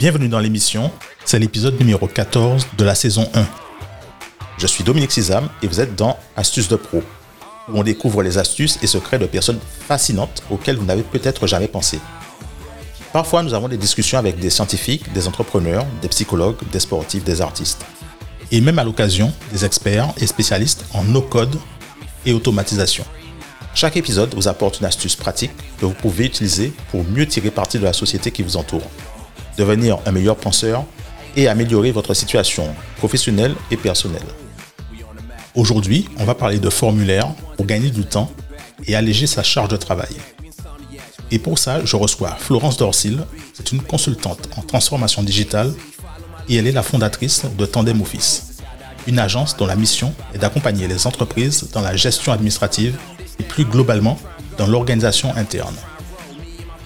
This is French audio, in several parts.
Bienvenue dans l'émission, c'est l'épisode numéro 14 de la saison 1. Je suis Dominique Sizam et vous êtes dans Astuces de Pro, où on découvre les astuces et secrets de personnes fascinantes auxquelles vous n'avez peut-être jamais pensé. Parfois, nous avons des discussions avec des scientifiques, des entrepreneurs, des psychologues, des sportifs, des artistes. Et même à l'occasion, des experts et spécialistes en no-code et automatisation. Chaque épisode vous apporte une astuce pratique que vous pouvez utiliser pour mieux tirer parti de la société qui vous entoure, devenir un meilleur penseur et améliorer votre situation professionnelle et personnelle. Aujourd'hui, on va parler de formulaires pour gagner du temps et alléger sa charge de travail. Et pour ça, je reçois Florence Dorsil, c'est une consultante en transformation digitale et elle est la fondatrice de Tandem Office, une agence dont la mission est d'accompagner les entreprises dans la gestion administrative et plus globalement dans l'organisation interne.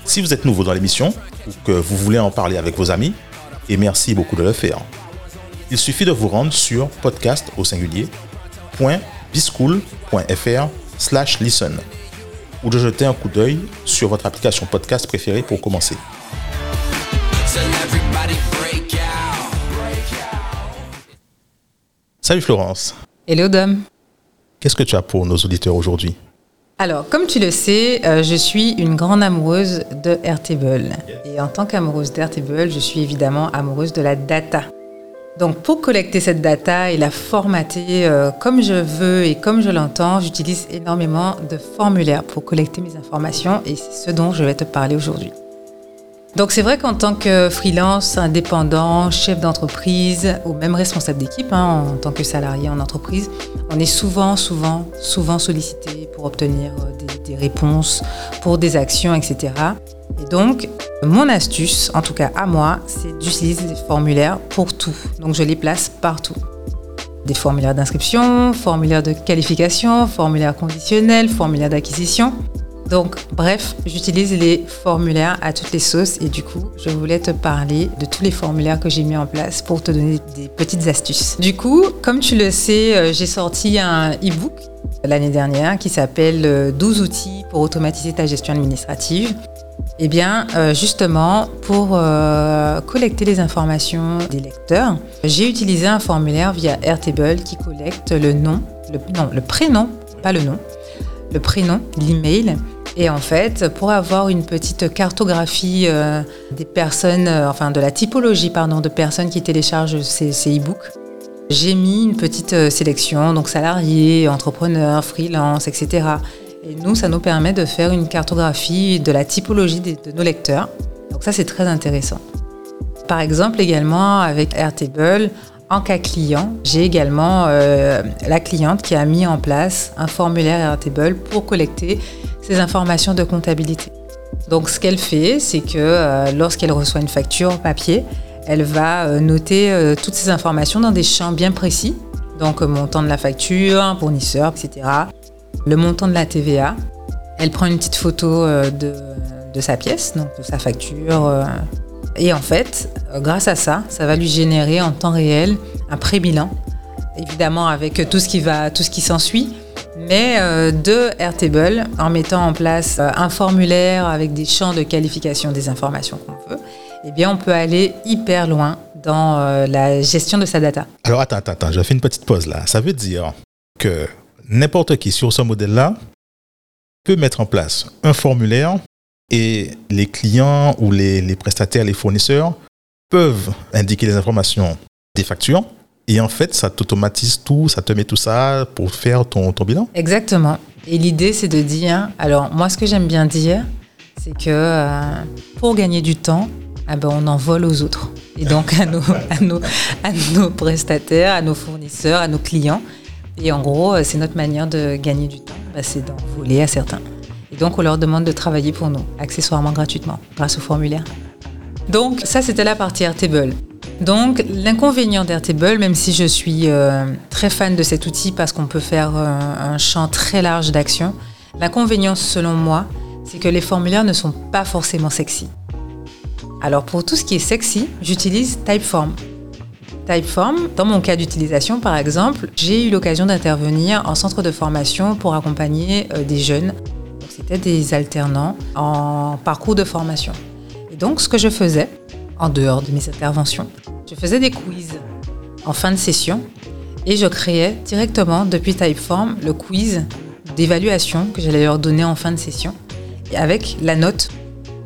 Si vous êtes nouveau dans l'émission ou que vous voulez en parler avec vos amis, et merci beaucoup de le faire, il suffit de vous rendre sur podcast au singulier .bischool.fr slash listen ou de jeter un coup d'œil sur votre application podcast préférée pour commencer. Salut Florence. Hello Dom. Qu'est-ce que tu as pour nos auditeurs aujourd'hui? Alors, comme tu le sais, euh, je suis une grande amoureuse de Airtable. Et en tant qu'amoureuse d'Airtable, je suis évidemment amoureuse de la data. Donc, pour collecter cette data et la formater euh, comme je veux et comme je l'entends, j'utilise énormément de formulaires pour collecter mes informations et c'est ce dont je vais te parler aujourd'hui. Donc c'est vrai qu'en tant que freelance, indépendant, chef d'entreprise ou même responsable d'équipe, hein, en tant que salarié en entreprise, on est souvent, souvent, souvent sollicité pour obtenir euh, des, des réponses, pour des actions, etc. Et donc, mon astuce, en tout cas à moi, c'est d'utiliser des formulaires pour tout. Donc je les place partout. Des formulaires d'inscription, formulaires de qualification, formulaires conditionnels, formulaires d'acquisition. Donc, bref, j'utilise les formulaires à toutes les sauces et du coup, je voulais te parler de tous les formulaires que j'ai mis en place pour te donner des petites astuces. Du coup, comme tu le sais, euh, j'ai sorti un e-book l'année dernière qui s'appelle 12 euh, outils pour automatiser ta gestion administrative. Eh bien, euh, justement, pour collecter les informations des lecteurs, j'ai utilisé un formulaire via Airtable qui collecte le nom, le, le prénom, pas le nom, le prénom, l'email et en fait, pour avoir une petite cartographie euh, des personnes, euh, enfin de la typologie pardon, de personnes qui téléchargent ces, e-books, j'ai mis une petite euh, sélection, donc salariés, entrepreneurs, freelance, etc. Et nous, ça nous permet de faire une cartographie de la typologie de, nos lecteurs. Donc ça, c'est très intéressant. Par exemple, également avec Airtable, en cas client, j'ai également la cliente qui a mis en place un formulaire Airtable pour collecter ces informations de comptabilité. Donc ce qu'elle fait, c'est que euh, lorsqu'elle reçoit une facture papier, elle va euh, noter euh, toutes ces informations dans des champs bien précis. Donc montant de la facture, fournisseur, etc. Le montant de la TVA. Elle prend une petite photo de, de sa pièce, donc de sa facture. et en fait, grâce à ça, ça va lui générer en temps réel un pré-bilan. Évidemment avec tout ce qui va, tout ce qui s'ensuit mais euh, de Airtable en mettant en place euh, un formulaire avec des champs de qualification des informations qu'on veut, eh bien on peut aller hyper loin dans euh, la gestion de sa data. Alors attends, attends, attends, je fais une petite pause là. Ça veut dire que n'importe qui sur ce modèle-là peut mettre en place un formulaire et les clients ou les prestataires, les fournisseurs peuvent indiquer les informations des factures et en fait, ça t'automatise tout, ça te met tout ça pour faire ton, ton bilan Exactement. Et l'idée, c'est de dire, alors moi, ce que j'aime bien dire, c'est que euh, pour gagner du temps, eh ben, on en vole aux autres. Et donc à nos, à, nos, à nos prestataires, à nos fournisseurs, à nos clients. Et en gros, euh, c'est notre manière de gagner du temps, bah, c'est d'en voler à certains. Et donc on leur demande de travailler pour nous, accessoirement gratuitement, grâce au formulaire. Donc ça, c'était la partie Airtable. Donc l'inconvénient d'Airtable, même si je suis euh, très fan de cet outil parce qu'on peut faire euh, un champ très large d'action, l'inconvénient selon moi, c'est que les formulaires ne sont pas forcément sexy. Alors pour tout ce qui est sexy, j'utilise Typeform. Typeform, dans mon cas d'utilisation par exemple, j'ai eu l'occasion d'intervenir en centre de formation pour accompagner euh, des jeunes. C'était des alternants en parcours de formation. Et donc ce que je faisais, en dehors de mes interventions. Je faisais des quiz en fin de session et je créais directement depuis Typeform le quiz d'évaluation que j'allais leur donner en fin de session et avec la note.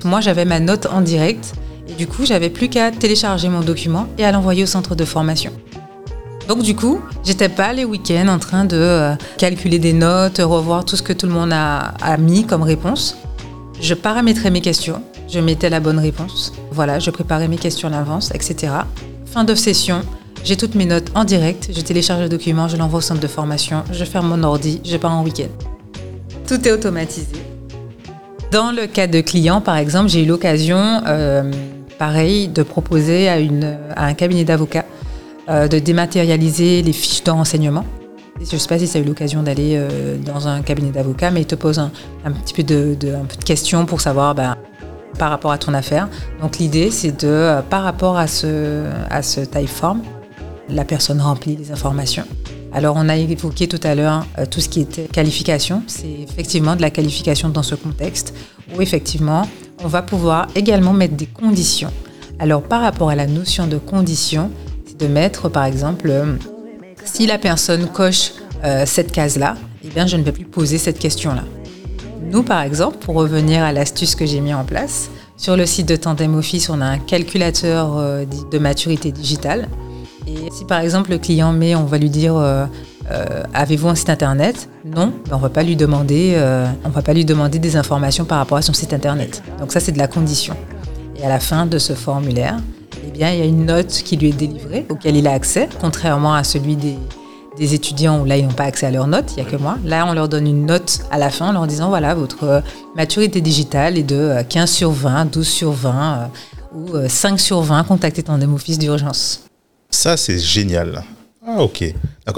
Moi, j'avais ma note en direct et du coup, j'avais plus qu'à télécharger mon document et à l'envoyer au centre de formation. Donc du coup, j'étais pas les week-ends en train de euh, calculer des notes, revoir tout ce que tout le monde a, a mis comme réponse. Je paramétrais mes questions, je mettais la bonne réponse. Voilà, je préparais mes questions à l'avance, etc. Fin de session, j'ai toutes mes notes en direct, je télécharge le document, je l'envoie au centre de formation, je ferme mon ordi, je pars en week-end. Tout est automatisé. Dans le cas de clients, par exemple, j'ai eu l'occasion, euh, pareil, de proposer à, un cabinet d'avocats euh, de dématérialiser les fiches de renseignement. Je ne sais pas si tu as eu l'occasion d'aller euh, dans un cabinet d'avocats, mais ils te posent un, petit peu de questions pour savoir ben, par rapport à ton affaire. Donc l'idée, c'est de, par rapport à ce, à ce typeform, la personne remplit les informations. Alors on a évoqué tout à l'heure euh, tout ce qui était qualification. C'est effectivement de la qualification dans ce contexte où effectivement on va pouvoir également mettre des conditions. Alors par rapport à la notion de condition, c'est de mettre par exemple euh, si la personne coche euh, cette case-là, eh bien je ne vais plus poser cette question-là. Nous par exemple, pour revenir à l'astuce que j'ai mis en place, sur le site de Tandem Office, on a un calculateur euh, de maturité digitale. Et si par exemple le client met, on va lui dire euh, euh, avez-vous un site internet? Non, ben, on va pas lui demander, va pas lui demander des informations par rapport à son site internet. Donc ça c'est de la condition. Et à la fin de ce formulaire, eh il y a une note qui lui est délivrée, auquel il a accès, contrairement à celui des, des étudiants où là ils n'ont pas accès à leurs notes, il n'y a que moi. Là on leur donne une note à la fin en leur disant voilà votre euh, maturité digitale est de euh, 15 sur 20, 12 sur 20 euh, ou euh, 5 sur 20, contactez Tandem Office d'urgence. Ça, c'est génial. Ah, ok.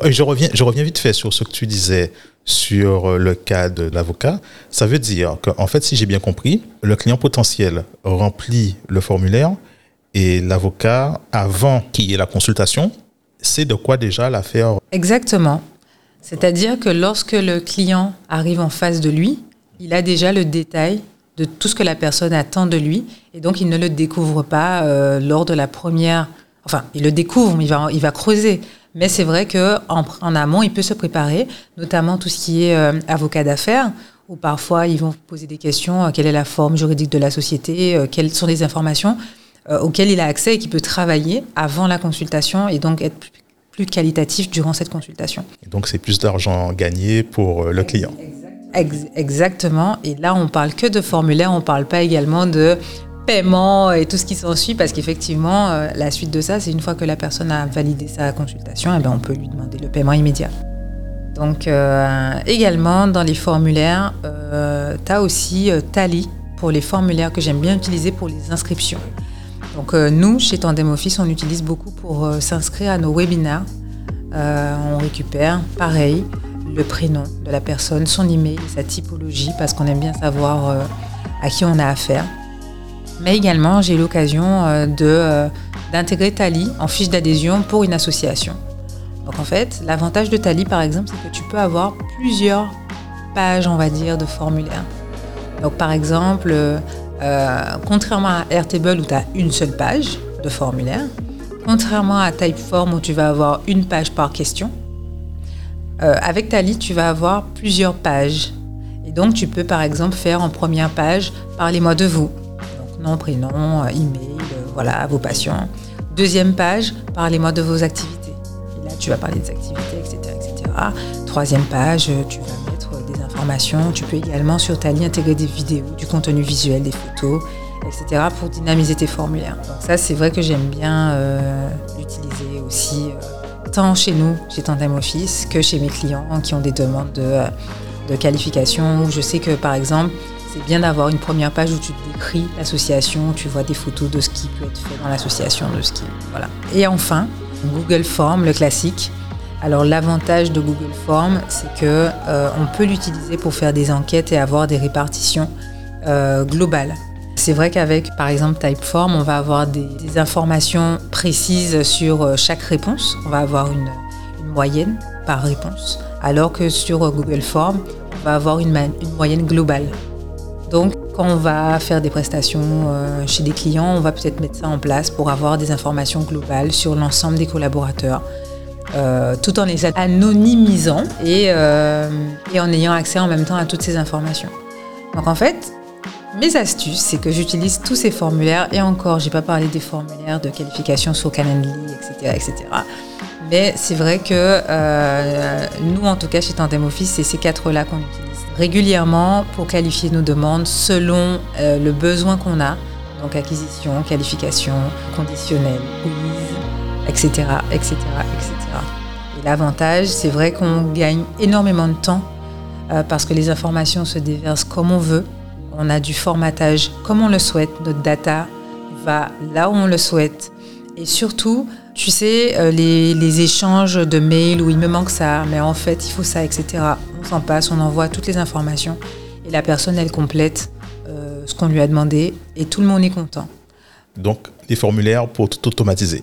Je reviens, je reviens vite fait sur ce que tu disais sur euh, le cas de l'avocat. Ça veut dire qu'en fait, si j'ai bien compris, le client potentiel remplit le formulaire et l'avocat, avant qu'il y ait la consultation, sait de quoi déjà l'affaire. Exactement. C'est-à-dire que lorsque le client arrive en face de lui, il a déjà le détail de tout ce que la personne attend de lui et donc il ne le découvre pas euh, lors de la première. Enfin, il le découvre, mais il va, il va creuser. Mais c'est vrai que en, amont, il peut se préparer, notamment tout ce qui est euh, avocat d'affaires, où parfois ils vont poser des questions euh, quelle est la forme juridique de la société, quelles sont les informations auxquelles il a accès et qui peut travailler avant la consultation et donc être plus, plus qualitatif durant cette consultation. Et donc, c'est plus d'argent gagné pour euh, le client. Ex- exactement. Et là, on parle que de formulaire, on parle pas également de paiement et tout ce qui s'ensuit, parce qu'effectivement, euh, la suite de ça, c'est une fois que la personne a validé sa consultation, eh ben, on peut lui demander le paiement immédiat. Donc, euh, également, dans les formulaires, euh, tu as aussi euh, Tally pour les formulaires que j'aime bien utiliser pour les inscriptions. Donc, euh, nous, chez Tandem Office, on utilise beaucoup pour euh, s'inscrire à nos webinaires. Euh, on récupère, pareil, le prénom de la personne, son email, sa typologie, parce qu'on aime bien savoir à qui on a affaire. Mais également, j'ai eu l'occasion de, d'intégrer Tally en fiche d'adhésion pour une association. Donc en fait, l'avantage de Tally, par exemple, c'est que tu peux avoir plusieurs pages, on va dire, de formulaire. Donc par exemple, euh, contrairement à Airtable où tu as une seule page de formulaire, contrairement à Typeform où tu vas avoir une page par question, euh, avec Tally, tu vas avoir plusieurs pages. Et donc, tu peux par exemple faire en première page Parlez-moi de vous. Donc, nom, prénom, euh, email, voilà, vos patients. Deuxième page Parlez-moi de vos activités. Et là, tu vas parler des activités, etc. etc. Troisième page, tu vas Tu peux également sur Tally intégrer des vidéos, du contenu visuel, des photos, etc. pour dynamiser tes formulaires. Donc, ça, c'est vrai que j'aime bien euh, l'utiliser aussi. euh, tant chez nous, chez Tandem Office, que chez mes clients qui ont des demandes de, euh, de qualification. Je sais que, par exemple, c'est bien d'avoir une première page où tu décris l'association, tu vois des photos de ce qui peut être fait dans l'association, de ce qui... Voilà. Et enfin, Google Form, le classique. Alors l'avantage de Google Form, c'est que euh, on peut l'utiliser pour faire des enquêtes et avoir des répartitions euh, globales. C'est vrai qu'avec, par exemple, Typeform, on va avoir des, informations précises sur euh, chaque réponse. On va avoir une, moyenne par réponse. Alors que sur Google Form, on va avoir une, moyenne globale. Donc, quand on va faire des prestations chez des clients, on va peut-être mettre ça en place pour avoir des informations globales sur l'ensemble des collaborateurs, euh, tout en les anonymisant et, euh, et en ayant accès en même temps à toutes ces informations. Donc, en fait, mes astuces, c'est que j'utilise tous ces formulaires, et encore, j'ai pas parlé des formulaires de qualification sur Calendly, etc., etc. Mais c'est vrai que nous, en tout cas, chez Tandem Office, c'est ces quatre-là qu'on utilise régulièrement pour qualifier nos demandes selon euh, le besoin qu'on a, donc acquisition, qualification, conditionnel, etc., etc., etc. Et l'avantage, c'est vrai qu'on gagne énormément de temps euh, parce que les informations se déversent comme on veut. On a du formatage comme on le souhaite. Notre data va là où on le souhaite. Et surtout, tu sais, euh, les, échanges de mails où il me manque ça, mais en fait il faut ça, etc. On s'en passe, on envoie toutes les informations et la personne elle complète euh, ce qu'on lui a demandé et tout le monde est content. Donc des formulaires pour tout automatiser.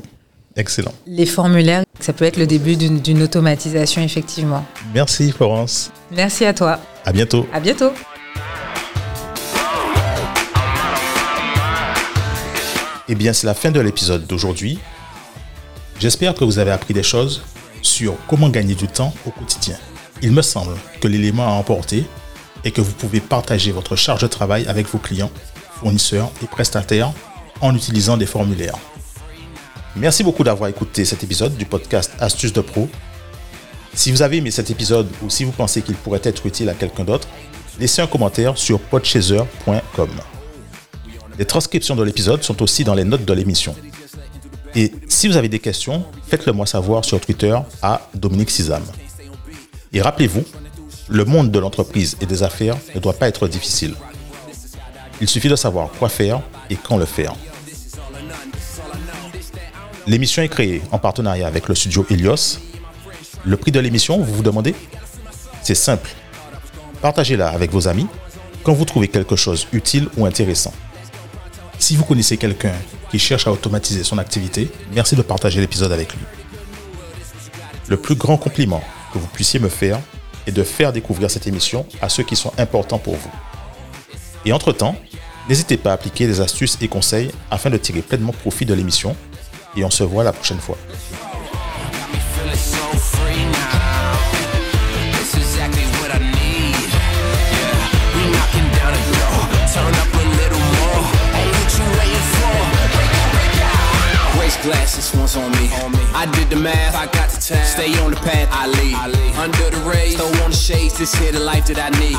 Excellent. Les formulaires, ça peut être le début d'une automatisation effectivement. Merci Florence. Merci à toi. À bientôt. À bientôt. Eh bien, c'est la fin de l'épisode d'aujourd'hui. J'espère que vous avez appris des choses sur comment gagner du temps au quotidien. Il me semble que l'élément à emporter est que vous pouvez partager votre charge de travail avec vos clients, fournisseurs et prestataires en utilisant des formulaires. Merci beaucoup d'avoir écouté cet épisode du podcast Astuces de Pro. Si vous avez aimé cet épisode ou si vous pensez qu'il pourrait être utile à quelqu'un d'autre, laissez un commentaire sur podchaser.com. Les transcriptions de l'épisode sont aussi dans les notes de l'émission. Et si vous avez des questions, faites-le moi savoir sur Twitter à Dominique Sizam. Et rappelez-vous, le monde de l'entreprise et des affaires ne doit pas être difficile. Il suffit de savoir quoi faire et quand le faire. L'émission est créée en partenariat avec le studio Helios. Le prix de l'émission, vous vous demandez? C'est simple. Partagez-la avec vos amis quand vous trouvez quelque chose utile ou intéressant. Si vous connaissez quelqu'un qui cherche à automatiser son activité, merci de partager l'épisode avec lui. Le plus grand compliment que vous puissiez me faire est de faire découvrir cette émission à ceux qui sont importants pour vous. Et entre-temps, n'hésitez pas à appliquer des astuces et conseils afin de tirer pleinement profit de l'émission et on se voit la prochaine fois. glasses once on me. I did the math, I got the time. Stay on the path, I lead. Under the rays, throw on the shades, this here the life that I need.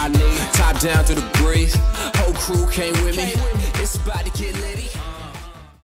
Top down to the breeze, whole crew came with me. It's about to get litty.